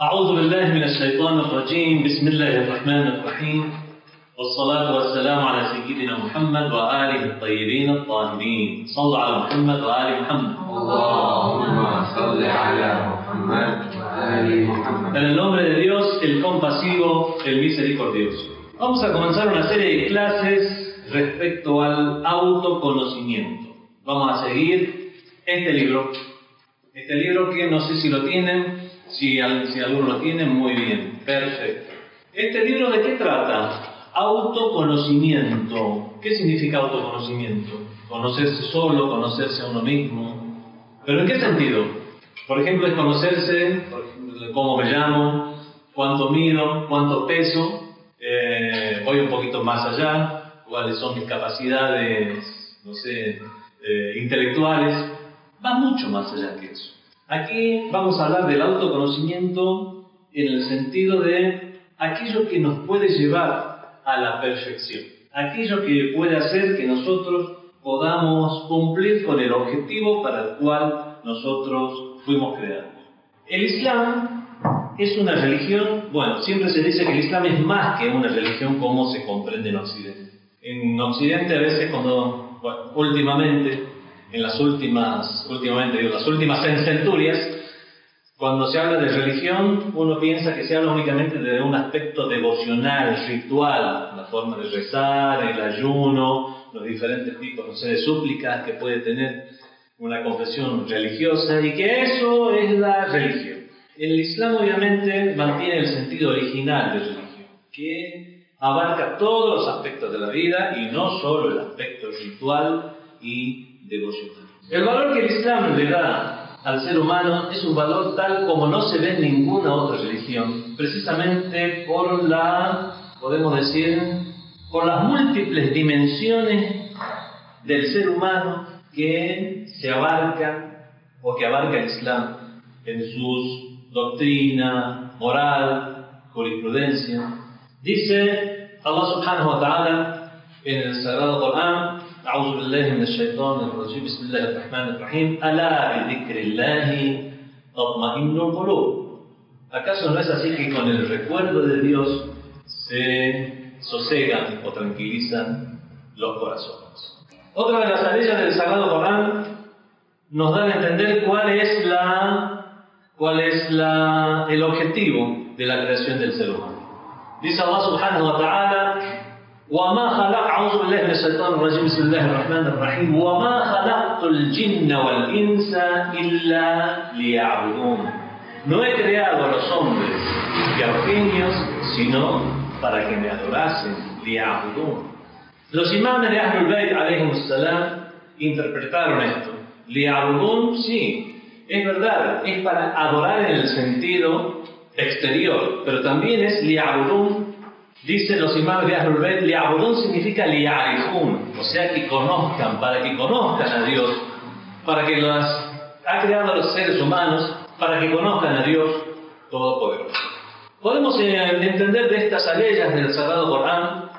أعوذ بالله من الشيطان الرجيم بسم الله الرحمن الرحيم والصلاة والسلام على سيدنا محمد وآله الطيبين الطاهرين صلوا على محمد وآل محمد اللهم صل على محمد وآل محمد En el nombre de Dios, el compasivo, el misericordioso. Vamos a comenzar una serie de clases respecto al autoconocimiento. Vamos a seguir este libro. Este libro que no sé si lo tienen, si, al- si alguno lo tiene, muy bien, perfecto. ¿Este libro de qué trata? Autoconocimiento. ¿Qué significa autoconocimiento? Conocerse solo, conocerse a uno mismo. ¿Pero en qué sentido? Por ejemplo, es conocerse, cómo me llamo, cuánto mido, cuánto peso, eh, voy un poquito más allá, cuáles son mis capacidades, no sé, eh, intelectuales, va mucho más allá que eso. Aquí vamos a hablar del autoconocimiento en el sentido de aquello que nos puede llevar a la perfección, aquello que puede hacer que nosotros podamos cumplir con el objetivo para el cual nosotros fuimos creados. El Islam es una religión, bueno, siempre se dice que el Islam es más que una religión como se comprende en Occidente. En Occidente a veces cuando, bueno, últimamente, en las últimas, últimamente digo, las últimas centurias, cuando se habla de religión, uno piensa que se habla únicamente de un aspecto devocional, ritual, la forma de rezar, el ayuno, los diferentes tipos no sé, de súplicas que puede tener una confesión religiosa y que eso es la religión. El Islam obviamente mantiene el sentido original de religión, que abarca todos los aspectos de la vida y no solo el aspecto ritual y devocional. El valor que el Islam le da al ser humano es un valor tal como no se ve en ninguna otra religión, precisamente por la, podemos decir, por las múltiples dimensiones del ser humano que se abarcan o que abarca el Islam en sus doctrina, moral, jurisprudencia. Dice Allah subhanahu wa ta'ala en el Sagrado Corán, أعوذ بالله من الشيطان الرجيم بسم الله الرحمن الرحيم ألا بذكر الله تطمئن القلوب ¿Acaso no es así que con el recuerdo de Dios se sosegan o tranquilizan los corazones? Otra de las leyes del Sagrado Corán nos da a entender cuál es la cuál es la, el objetivo de la creación del ser humano. Dice Allah subhanahu wa ta'ala وما خلق أعوذ بالله من الشيطان الرجيم بسم الله الرحمن الرحيم وما خلقت الجن والإنس إلا ليعبدون No he creado a los hombres y a los genios sino para que me adorasen ليعبدون Los imames de Ahlul Bayt alayhim salam interpretaron esto ليعبدون sí es verdad es para adorar en el sentido exterior pero también es ليعبدون Dicen los imames de Ahlul Bayt, li'abudun significa li'arifun, o sea que conozcan, para que conozcan a Dios, para que las ha creado a los seres humanos, para que conozcan a Dios Todopoderoso. Podemos eh, entender de estas leyes del Sagrado Corán,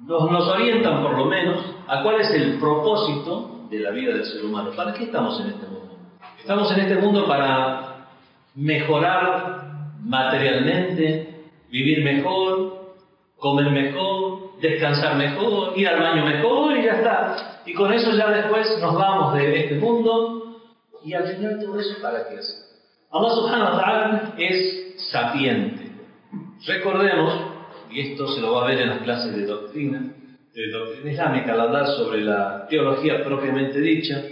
nos, nos orientan por lo menos a cuál es el propósito de la vida del ser humano. ¿Para qué estamos en este mundo? Estamos en este mundo para mejorar materialmente, vivir mejor, comer mejor, descansar mejor, ir al baño mejor y ya está. Y con eso ya después nos vamos de este mundo y al final todo eso para qué hacer. Allah subhanahu wa ta'ala es sapiente. Recordemos, y esto se lo va a ver en las clases de doctrina, de doctrina islámica, al hablar sobre la teología propiamente dicha,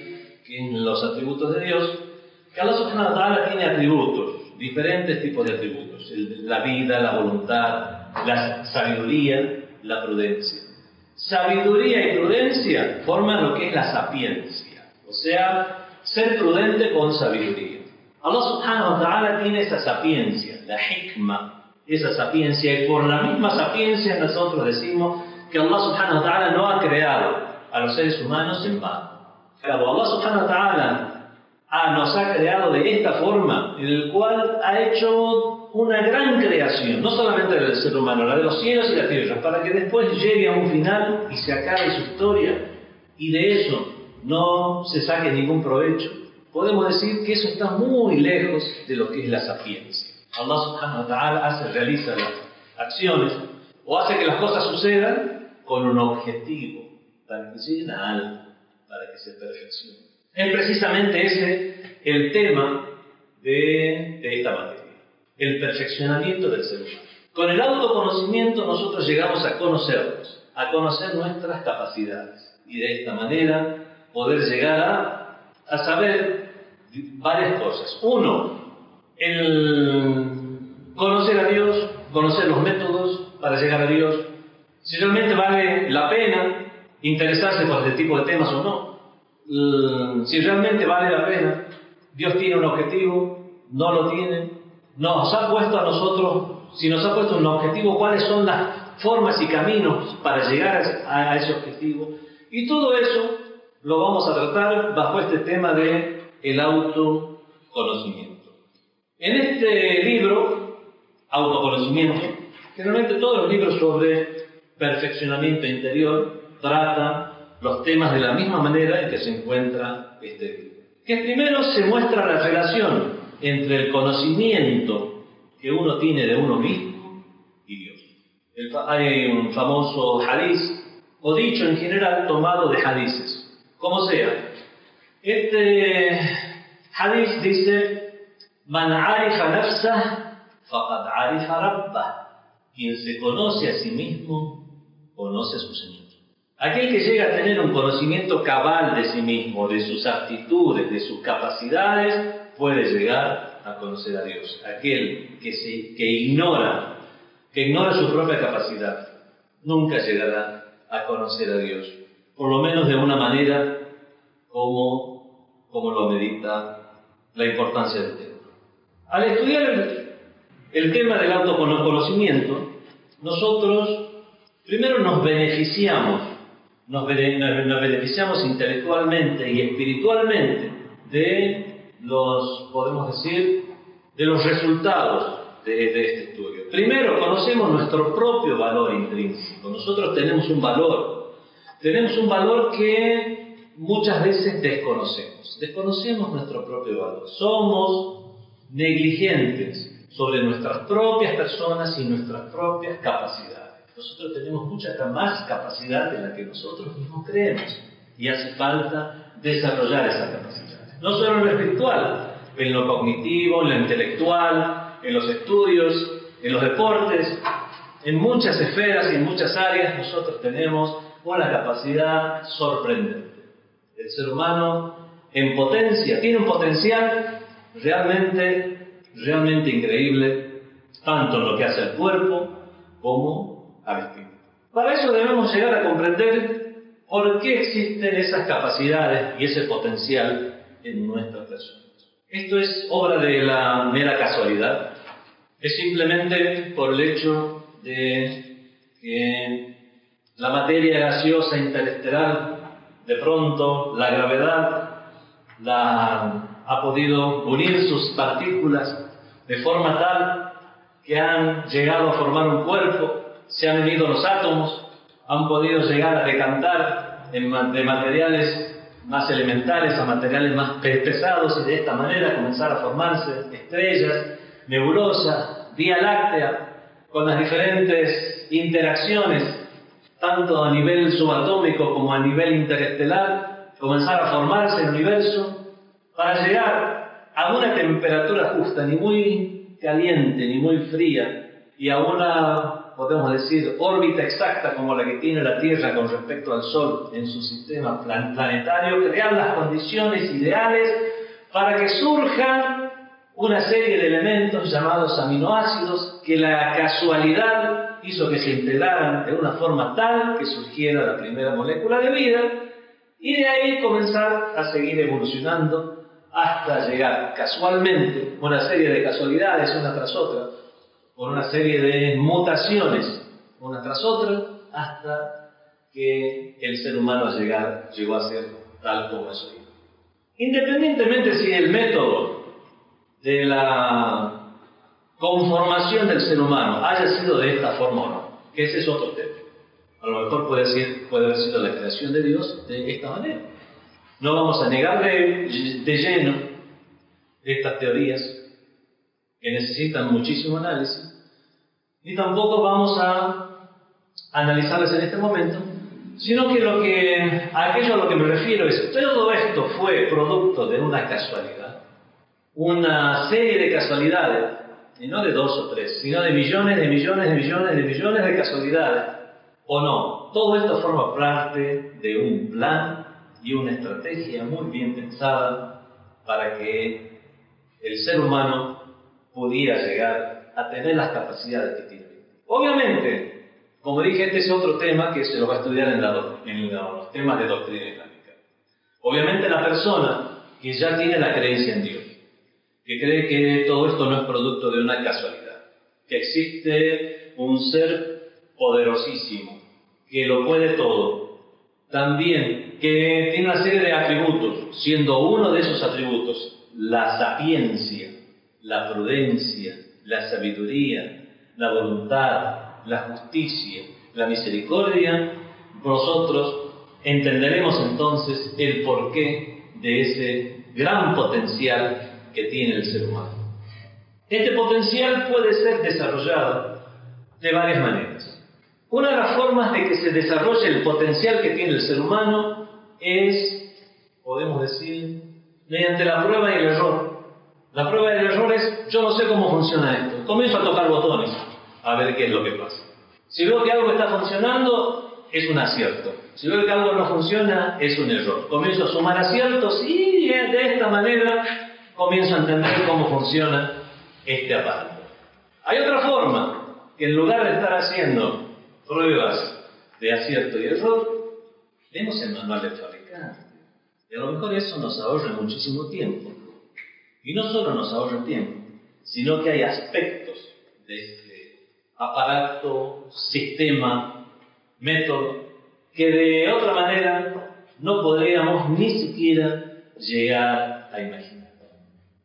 que en los atributos de Dios, que Allah subhanahu wa ta'ala tiene atributos, diferentes tipos de atributos, la vida, la voluntad, la sabiduría, la prudencia. Sabiduría y prudencia forman lo que es la sapiencia, o sea, ser prudente con sabiduría. Allah subhanahu wa ta'ala tiene esa sapiencia, la hikma, esa sapiencia, y por la misma sapiencia nosotros decimos que Allah subhanahu wa ta'ala no ha creado a los seres humanos en vano. Claro, Allah subhanahu wa ta'ala ah, nos ha creado de esta forma, en el cual ha hecho una gran creación, no solamente del ser humano, la de los cielos y la tierra, para que después llegue a un final y se acabe su historia, y de eso no se saque ningún provecho, podemos decir que eso está muy lejos de lo que es la sapiencia. Allah subhanahu wa ta'ala hace, realiza las acciones o hace que las cosas sucedan con un objetivo, para que lleguen a algo, para que se perfeccione. Es precisamente ese el tema de, esta materia, el perfeccionamiento del ser humano. Con el autoconocimiento nosotros llegamos a conocernos, a conocer nuestras capacidades y de esta manera poder llegar a, a saber varias cosas. Uno, el conocer a Dios, conocer los métodos para llegar a Dios, si realmente vale la pena interesarse por este tipo de temas o no, si realmente vale la pena, Dios tiene un objetivo, no lo tiene, nos ha puesto a nosotros si nos ha puesto un objetivo, cuáles son las formas y caminos para llegar a ese objetivo. Y todo eso lo vamos a tratar bajo este tema de el autoconocimiento. En este libro, Autoconocimiento, generalmente todos los libros sobre perfeccionamiento interior tratan los temas de la misma manera en que se encuentra este libro. Que primero se muestra la relación entre el conocimiento que uno tiene de uno mismo y Dios. hay un famoso hadiz, o dicho en general, tomado de hadices. Como sea, este hadiz dice, Man arifa nafsah, faqad arifa rabbah. Quien se conoce a sí mismo, conoce a su Señor. Aquel que llega a tener un conocimiento cabal de sí mismo, de sus aptitudes, de sus capacidades, puede llegar a conocer a Dios. Aquel que, ignora, que ignora su propia capacidad, nunca llegará a conocer a Dios. Por lo menos de una manera como, como lo medita la importancia del tema. Al estudiar el, el tema del autoconocimiento, nosotros primero nos beneficiamos, nos, beneficiamos intelectualmente y espiritualmente de los, podemos decir, de los resultados de, este estudio. Primero, conocemos nuestro propio valor intrínseco. Nosotros tenemos un valor. Tenemos un valor que muchas veces desconocemos. Desconocemos nuestro propio valor. Somos negligentes sobre nuestras propias personas y nuestras propias capacidades. Nosotros tenemos mucha más capacidad de la que nosotros mismos creemos y hace falta desarrollar esa capacidad no solo en lo espiritual, en lo cognitivo, en lo intelectual, en los estudios, en los deportes, en muchas esferas y en muchas áreas nosotros tenemos una capacidad sorprendente. El ser humano en potencia, tiene un potencial realmente, realmente increíble, tanto en lo que hace al cuerpo como al espíritu. Para eso debemos llegar a comprender por qué existen esas capacidades y ese potencial en nuestras personas. Esto es obra de la mera casualidad. Es simplemente por el hecho de que la materia gaseosa interestelar, de pronto la gravedad la, ha podido unir sus partículas de forma tal que han llegado a formar un cuerpo, se han unido los átomos, han podido llegar a decantar de materiales más elementales a materiales más pesados y de esta manera comenzar a formarse estrellas, nebulosas, vía láctea, con las diferentes interacciones, tanto a nivel subatómico como a nivel interestelar, comenzar a formarse el universo para llegar a una temperatura justa, ni muy caliente ni muy fría, y a una podemos decir, órbita exacta como la que tiene la Tierra con respecto al Sol en su sistema planetario, crear las condiciones ideales para que surjan una serie de elementos llamados aminoácidos que la casualidad hizo que se integraran de una forma tal que surgiera la primera molécula de vida y de ahí comenzar a seguir evolucionando hasta llegar casualmente, una serie de casualidades una tras otra, por una serie de mutaciones, una tras otra, hasta que el ser humano llegó a ser tal como es hoy. Independientemente si el método de la conformación del ser humano haya sido de esta forma o no, que ese es otro tema. A lo mejor puede, decir, puede haber sido la creación de Dios de esta manera. No vamos a negar de, de lleno estas teorías que necesitan muchísimo análisis, ni tampoco vamos a analizarlas en este momento, sino que, lo que aquello a lo que me refiero es, todo esto fue producto de una casualidad, una serie de casualidades, y no de dos o tres, sino de millones, de millones, de millones, de millones de casualidades, o no, todo esto forma parte de un plan y una estrategia muy bien pensada para que el ser humano pudiera llegar a tener las capacidades que tiene. Obviamente, como dije, este es otro tema que se lo va a estudiar en, los temas de doctrina islámica. Obviamente la persona que ya tiene la creencia en Dios, que cree que todo esto no es producto de una casualidad, que existe un ser poderosísimo, que lo puede todo, también que tiene una serie de atributos, siendo uno de esos atributos la sapiencia, la prudencia, la sabiduría, la voluntad, la justicia, la misericordia, nosotros entenderemos entonces el porqué de ese gran potencial que tiene el ser humano. Este potencial puede ser desarrollado de varias maneras. Una de las formas de que se desarrolle el potencial que tiene el ser humano es, podemos decir, mediante la prueba y el error. La prueba y el error es, yo no sé cómo funciona esto. Comienzo a tocar botones a ver qué es lo que pasa. Si veo que algo está funcionando, es un acierto. Si veo que algo no funciona, es un error. Comienzo a sumar aciertos y de esta manera comienzo a entender cómo funciona este aparato. Hay otra forma, que en lugar de estar haciendo pruebas de acierto y error, vemos el manual del fabricante. Y a lo mejor eso nos ahorra muchísimo tiempo. Y no solo nos ahorra tiempo, sino que hay aspectos de este aparato, sistema, método, que de otra manera no podríamos ni siquiera llegar a imaginar.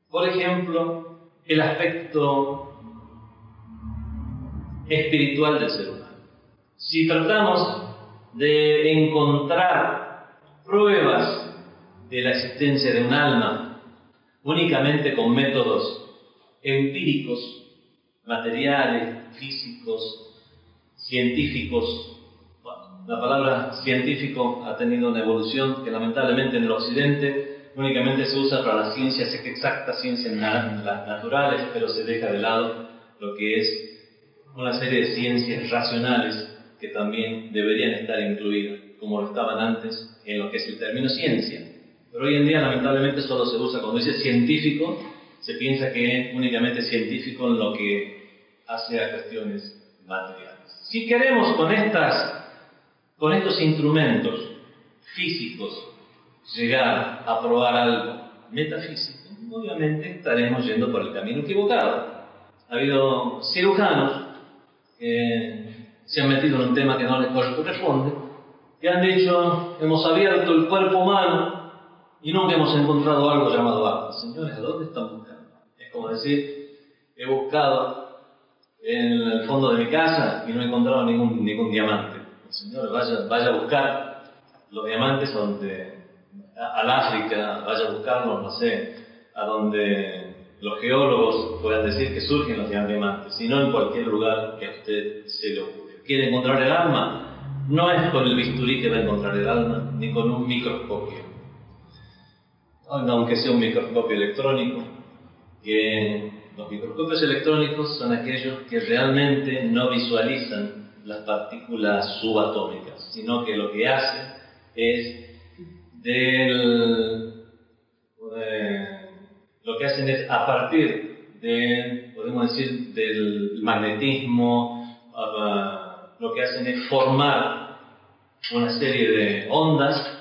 Por ejemplo, el aspecto espiritual del ser humano. Si tratamos de encontrar pruebas de la existencia de un alma únicamente con métodos empíricos, materiales, físicos, científicos. la palabra científico ha tenido una evolución que lamentablemente en el occidente únicamente se usa para las ciencias exactas, ciencias naturales, pero se deja de lado lo que es una serie de ciencias racionales que también deberían estar incluidas, como lo estaban antes en lo que es el término ciencia. Pero hoy en día lamentablemente solo se usa cuando dice científico, se piensa que es únicamente científico en lo que hace a cuestiones materiales. Si queremos con, estas, con estos instrumentos físicos llegar a probar algo metafísico, obviamente estaremos yendo por el camino equivocado. Ha habido cirujanos que se han metido en un tema que no les corresponde, que han dicho, hemos abierto el cuerpo humano y nunca hemos encontrado algo llamado alma. Señores, ¿a dónde están buscando? Es como decir, he buscado en el fondo de mi casa y no he encontrado ningún, ningún diamante. Señores, vaya, vaya a buscar los diamantes donde, al África, vaya a buscarlos, no sé, a donde los geólogos puedan decir que surgen los diamantes, sino en cualquier lugar que a usted se le ocurra quiere encontrar el alma, no es con el bisturí que va a encontrar el alma, ni con un microscopio. Aunque sea un microscopio electrónico, que los microscopios electrónicos son aquellos que realmente no visualizan las partículas subatómicas, sino que lo que hacen es del... lo que hacen es a partir de, podemos decir, del magnetismo, lo que hacen es formar una serie de ondas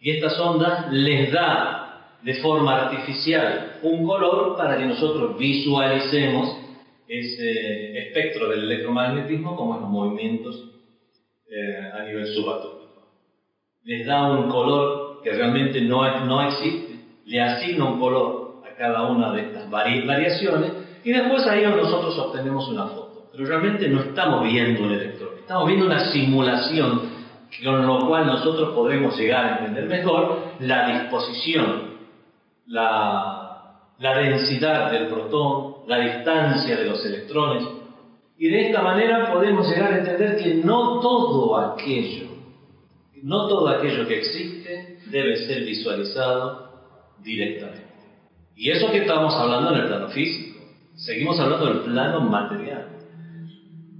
y estas ondas les da de forma artificial un color para que nosotros visualicemos ese espectro del electromagnetismo como en los movimientos eh, a nivel subatómico. Les da un color que realmente no, no existe, le asigna un color a cada una de estas variaciones y después ahí nosotros obtenemos una foto. Pero realmente no estamos viendo un electrón, estamos viendo una simulación con lo cual nosotros podemos llegar a entender mejor la disposición, la, la densidad del protón, la distancia de los electrones, y de esta manera podemos llegar a entender que no todo aquello, no todo aquello que existe debe ser visualizado directamente. Y eso que estamos hablando en el plano físico, seguimos hablando del plano material.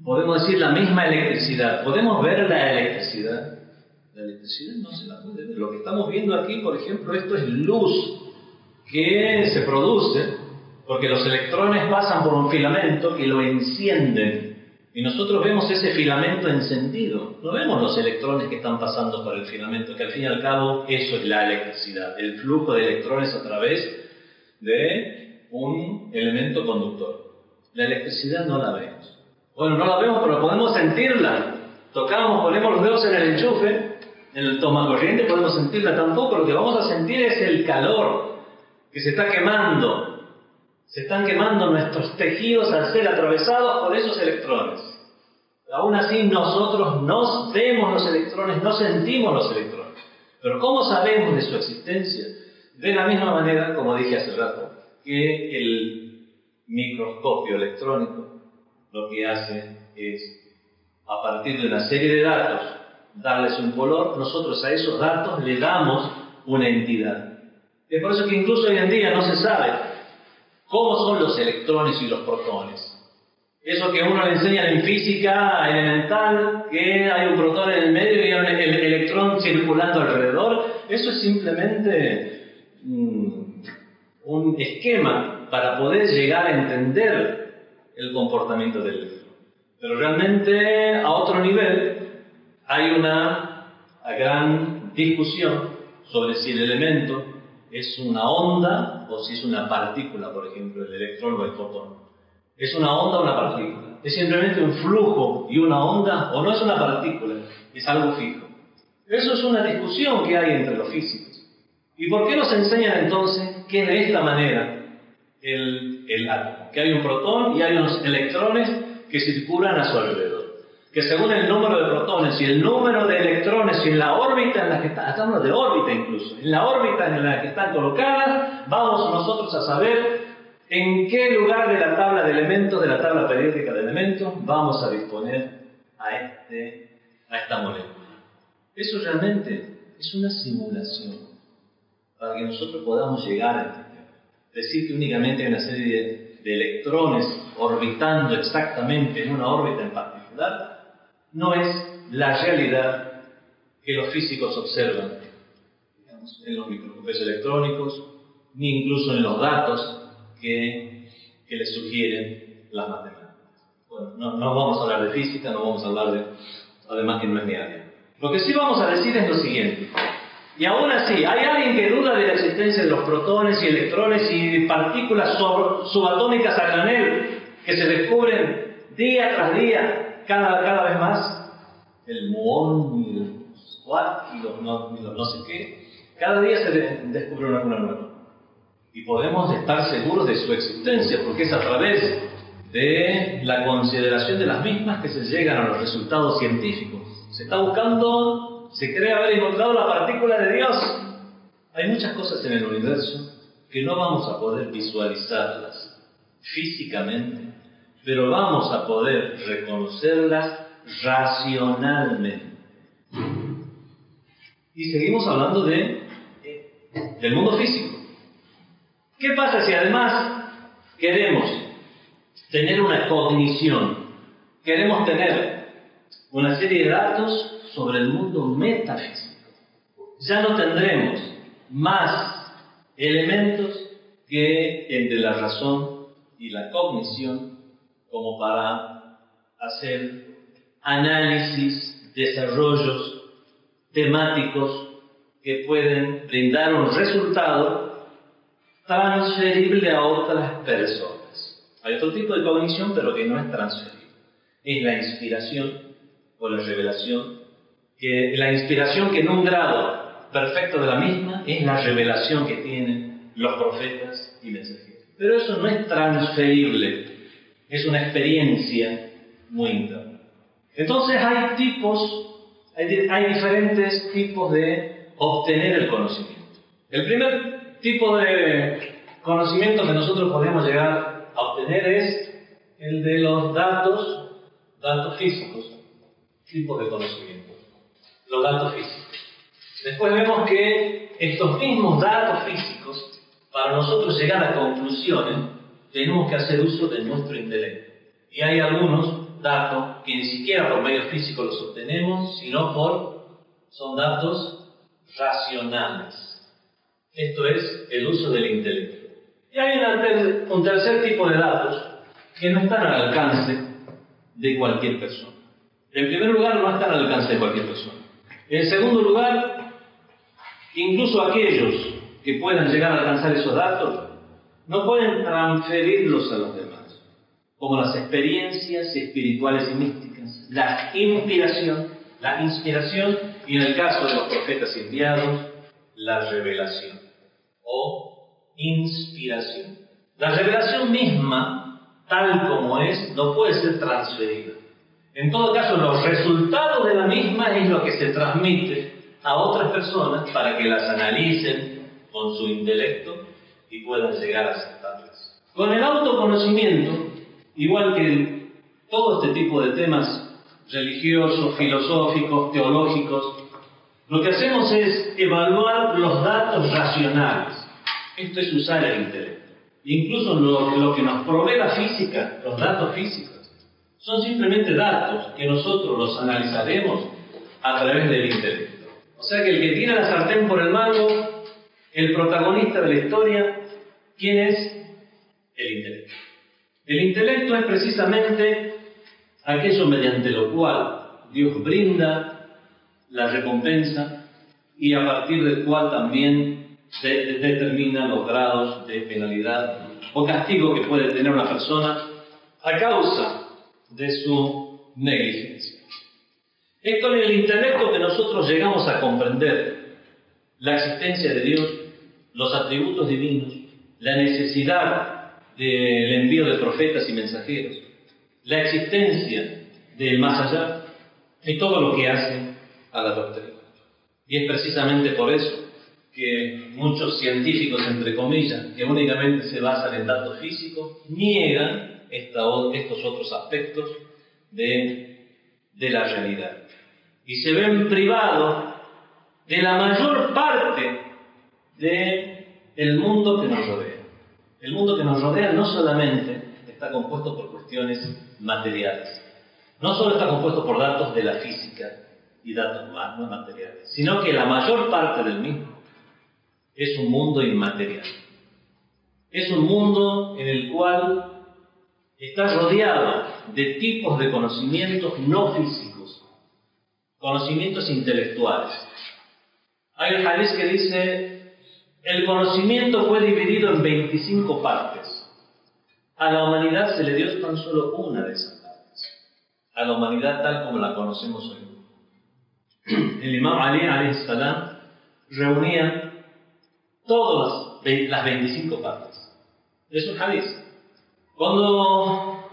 Podemos decir la misma electricidad, podemos ver la electricidad. La electricidad no se la puede ver. Lo que estamos viendo aquí, por ejemplo, esto es luz que se produce porque los electrones pasan por un filamento que lo encienden. Y nosotros vemos ese filamento encendido. No vemos los electrones que están pasando por el filamento, que al fin y al cabo eso es la electricidad, el flujo de electrones a través de un elemento conductor. La electricidad no la vemos. Bueno, no la vemos, pero podemos sentirla. Tocamos, ponemos los dedos en el enchufe, en el toma corriente, podemos sentirla tampoco. Lo que vamos a sentir es el calor que se está quemando se están quemando nuestros tejidos al ser atravesados por esos electrones. Aún así nosotros no vemos los electrones, no sentimos los electrones. Pero ¿cómo sabemos de su existencia? De la misma manera, como dije hace rato, que el microscopio electrónico lo que hace es, a partir de una serie de datos, darles un color, nosotros a esos datos le damos una entidad. Es por eso que incluso hoy en día no se sabe ¿Cómo son los electrones y los protones? Eso que uno le enseña en física elemental, que hay un protón en el medio y un electrón circulando alrededor, eso es simplemente mm, un esquema para poder llegar a entender el comportamiento del electrón. Pero realmente a otro nivel hay una gran discusión sobre si el elemento es una onda o si es una partícula, por ejemplo, el electrón o el fotón. ¿Es una onda o una partícula? ¿Es simplemente un flujo y una onda o no es una partícula? Es algo fijo. Eso es una discusión que hay entre los físicos. ¿Y por qué nos enseñan entonces que de esta manera el, el átomo? Que hay un protón y hay unos electrones que circulan a su alrededor que según el número de protones y el número de electrones y en la órbita en la que están, estamos de órbita incluso, en la órbita en la que están colocadas, vamos nosotros a saber en qué lugar de la tabla de elementos, de la tabla periódica de elementos, vamos a disponer a, este, a esta molécula. Eso realmente es una simulación para que nosotros podamos llegar a. Decir que únicamente hay una serie de electrones orbitando exactamente en una órbita en particular no es la realidad que los físicos observan en los microscopios electrónicos, ni incluso en los datos que, les sugieren las matemáticas. Bueno, no, no, vamos a hablar de física, no vamos a hablar de, además que no es área. Lo que sí vamos a decir es lo siguiente. Y aún así, hay alguien que duda de la existencia de los protones y electrones y partículas subatómicas a granel que se descubren día tras día cada, cada vez más el muón y los squat y los no, no sé qué, cada día se descubre una, nueva. Y podemos estar seguros de su existencia, porque es a través de la consideración de las mismas que se llegan a los resultados científicos. Se está buscando, se cree haber encontrado la partícula de Dios. Hay muchas cosas en el universo que no vamos a poder visualizarlas físicamente pero vamos a poder reconocerlas racionalmente. Y seguimos hablando de, del mundo físico. ¿Qué pasa si además queremos tener una cognición, queremos tener una serie de datos sobre el mundo metafísico? Ya no tendremos más elementos que entre la razón y la cognición como para hacer análisis, desarrollos temáticos que pueden brindar un resultado transferible a otras personas. Hay otro tipo de cognición, pero que no es transferible. Es la inspiración o la revelación, que la inspiración que en un grado perfecto de la misma es la revelación que tienen los profetas y mensajeros. Pero eso no es transferible es una experiencia muy interna. Entonces hay tipos, Hay, hay diferentes tipos de obtener el conocimiento. El primer tipo de conocimiento que nosotros podemos llegar a obtener es el de los datos, datos físicos, tipos de conocimiento, los datos físicos. Después vemos que estos mismos datos físicos, para nosotros llegar a conclusiones, tenemos que hacer uso de nuestro intelecto. Y hay algunos datos que ni siquiera por medio físico los obtenemos, sino por, son datos racionales. Esto es el uso del intelecto. Y hay un tercer tipo de datos que no están al alcance de cualquier persona. En primer lugar, no están al alcance de cualquier persona. En segundo lugar, incluso aquellos que puedan llegar a alcanzar esos datos no pueden transferirlos a los demás, como las experiencias espirituales y místicas, la inspiración, la inspiración y en el caso de los profetas enviados, la revelación o inspiración. La revelación misma, tal como es, no puede ser transferida. En todo caso, los resultados de la misma es lo que se transmite a otras personas para que las analicen con su intelecto y puedan llegar a aceptarlas. Con el autoconocimiento, igual que todo este tipo de temas religiosos, filosóficos, teológicos, lo que hacemos es evaluar los datos racionales. Esto es usar el intelecto. Incluso lo, lo que nos provee la física, los datos físicos, son simplemente datos que nosotros los analizaremos a través del intelecto. O sea que el que tiene la sartén por el mango, el protagonista de la historia, ¿quién es? El intelecto. El intelecto es precisamente aquello mediante lo cual Dios brinda la recompensa y a partir del cual también determina los grados de penalidad o castigo que puede tener una persona a causa de su negligencia. Es con el intelecto que nosotros llegamos a comprender la existencia de Dios, los atributos divinos, la necesidad del envío de profetas y mensajeros, la existencia del más allá y todo lo que hace a la doctrina. Y es precisamente por eso que muchos científicos, entre comillas, que únicamente se basan en datos físicos, niegan estos otros aspectos de, de la realidad. Y se ven privados de la mayor parte del el mundo que nos rodea. El mundo que nos rodea no solamente está compuesto por cuestiones materiales, no solo está compuesto por datos de la física, y datos más no materiales, sino que la mayor parte del mismo es un mundo inmaterial. Es un mundo en el cual está rodeado de tipos de conocimientos no físicos, conocimientos intelectuales. Hay un hadith que dice, el conocimiento fue dividido en 25 partes. A la humanidad se le dio tan solo una de esas partes. A la humanidad tal como la conocemos hoy el imam Ali salam reunía todas las 25 partes. Es un hadith. Cuando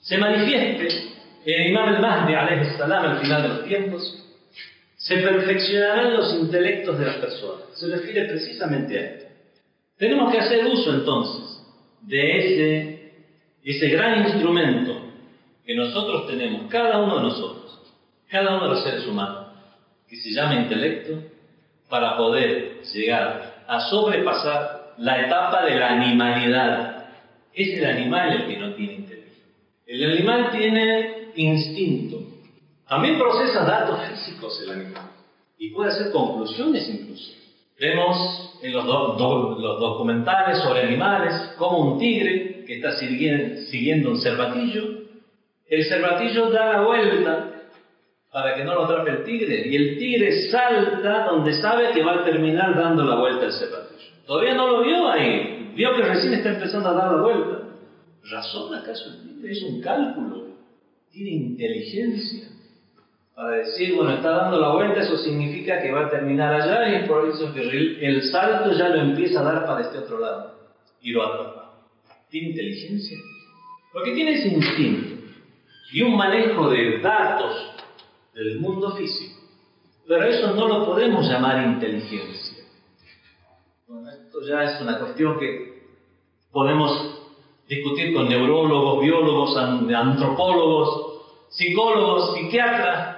se manifieste el imam al-Mahdi al final de los tiempos, se perfeccionarán los intelectos de las personas. Se refiere precisamente a esto. Tenemos que hacer uso entonces de ese, ese gran instrumento que nosotros tenemos, cada uno de nosotros cada uno de los seres humanos, que se llama intelecto, para poder llegar a sobrepasar la etapa de la animalidad. Es el animal el que no tiene intelecto. El animal tiene instinto. También procesa datos físicos el animal. Y puede hacer conclusiones incluso. Vemos en los, los documentales sobre animales como un tigre que está siguiendo un cervatillo. El cervatillo da la vuelta para que no lo atrape el tigre. Y el tigre salta donde sabe que va a terminar dando la vuelta al cervatillo. Todavía no lo vio ahí. Vio que recién está empezando a dar la vuelta. ¿Razón acaso el tigre? Es un cálculo. Tiene inteligencia. Para decir, bueno, está dando la vuelta, eso significa que va a terminar allá y es por eso que el salto ya lo empieza a dar para este otro lado. Y lo atrapa. ¿Tiene inteligencia? Porque tiene ese instinto y un manejo de datos del mundo físico. Pero eso no lo podemos llamar inteligencia. Bueno, esto ya es una cuestión que podemos discutir con neurólogos, biólogos, antropólogos, psicólogos, psiquiatras,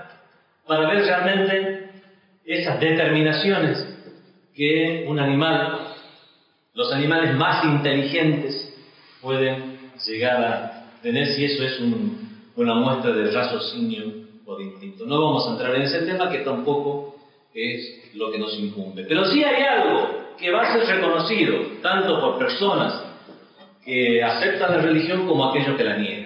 para ver realmente esas determinaciones que un animal, los animales más inteligentes, pueden llegar a tener si eso es una muestra de raciocinio o de instinto. No vamos a entrar en ese tema que tampoco es lo que nos incumbe. Pero sí hay algo que va a ser reconocido tanto por personas que aceptan la religión como aquellos que la niegan.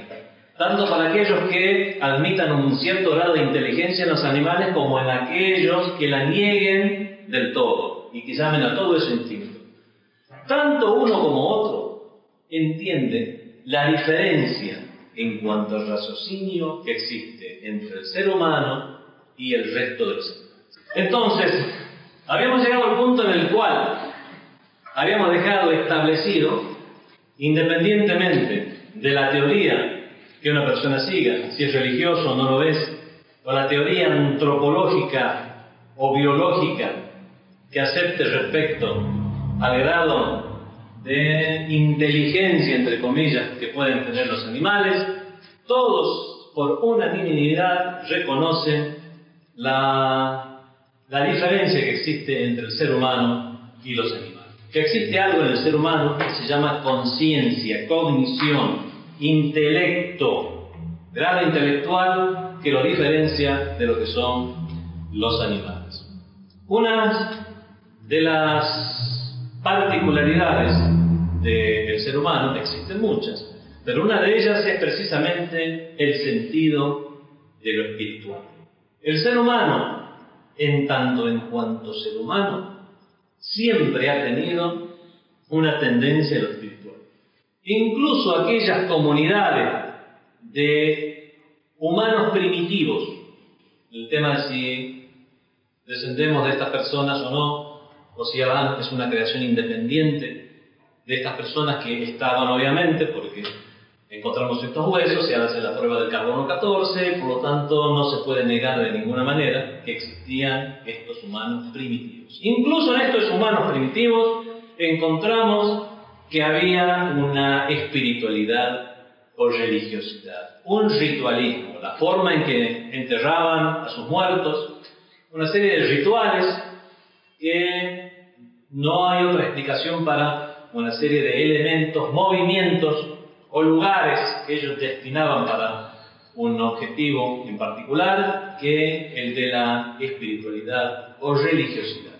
Tanto para aquellos que admitan un cierto grado de inteligencia en los animales como en aquellos que la nieguen del todo y que llamen a todo ese instinto. Tanto uno como otro entiende la diferencia en cuanto al raciocinio que existe entre el ser humano y el resto de los animales. Entonces, habíamos llegado al punto en el cual habíamos dejado establecido, independientemente de la teoría que una persona siga, si es religioso o no lo es, o la teoría antropológica o biológica que acepte respecto al grado de inteligencia, entre comillas, que pueden tener los animales, todos por unanimidad reconocen la, la diferencia que existe entre el ser humano y los animales. Que existe algo en el ser humano que se llama conciencia, cognición, intelecto, grado intelectual que lo diferencia de lo que son los animales. Una de las particularidades del ser humano, existen muchas, pero una de ellas es precisamente el sentido de lo espiritual. El ser humano, en tanto en cuanto ser humano, siempre ha tenido una tendencia a lo. Incluso aquellas comunidades de humanos primitivos, el tema de si descendemos de estas personas o no, o si Adán es una creación independiente de estas personas que estaban obviamente, porque encontramos estos huesos, se hace la prueba del carbono 14, por lo tanto no se puede negar de ninguna manera que existían estos humanos primitivos. Incluso en estos humanos primitivos encontramos que había una espiritualidad o religiosidad, un ritualismo, la forma en que enterraban a sus muertos, una serie de rituales que no hay otra explicación para una serie de elementos, movimientos o lugares que ellos destinaban para un objetivo en particular que el de la espiritualidad o religiosidad.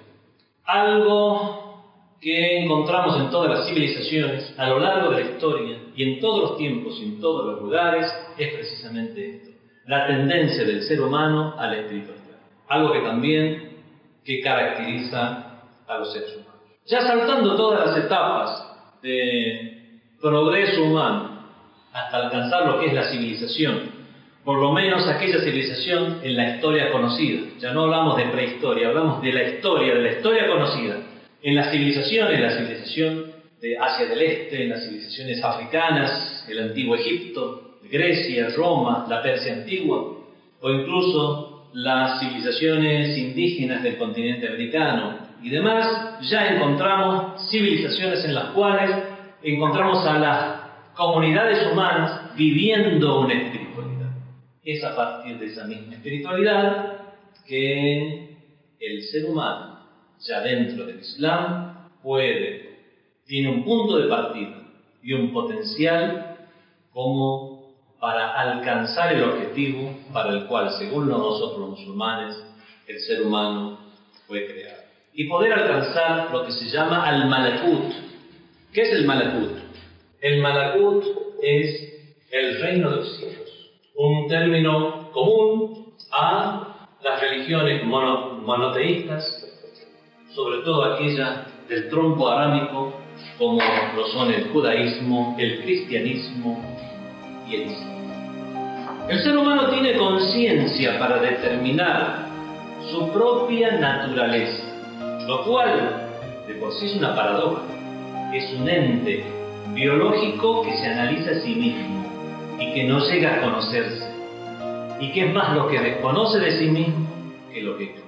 Algo que encontramos en todas las civilizaciones a lo largo de la historia y en todos los tiempos y en todos los lugares es precisamente esto, la tendencia del ser humano a la espiritualidad, algo que también que caracteriza a los seres humanos. Ya saltando todas las etapas de progreso humano hasta alcanzar lo que es la civilización, por lo menos aquella civilización en la historia conocida, ya no hablamos de prehistoria, hablamos de la historia, de la historia conocida, en las civilizaciones, la civilización de Asia del Este, en las civilizaciones africanas, el antiguo Egipto, Grecia, Roma, la Persia antigua, o incluso las civilizaciones indígenas del continente americano y demás, ya encontramos civilizaciones en las cuales encontramos a las comunidades humanas viviendo una espiritualidad. Es a partir de esa misma espiritualidad que el ser humano ya dentro del Islam, puede, tiene un punto de partida y un potencial como para alcanzar el objetivo para el cual, según nosotros musulmanes, el ser humano fue creado. Y poder alcanzar lo que se llama al-malakut. ¿Qué es el malakut? El malakut es el reino de los cielos, un término común a las religiones monoteístas sobre todo aquella del tronco arámico, como lo son el judaísmo, el cristianismo y el islam. El ser humano tiene conciencia para determinar su propia naturaleza, lo cual de por sí es una paradoja. Es un ente biológico que se analiza a sí mismo y que no llega a conocerse. y que es más lo que desconoce de sí mismo que lo que conoce.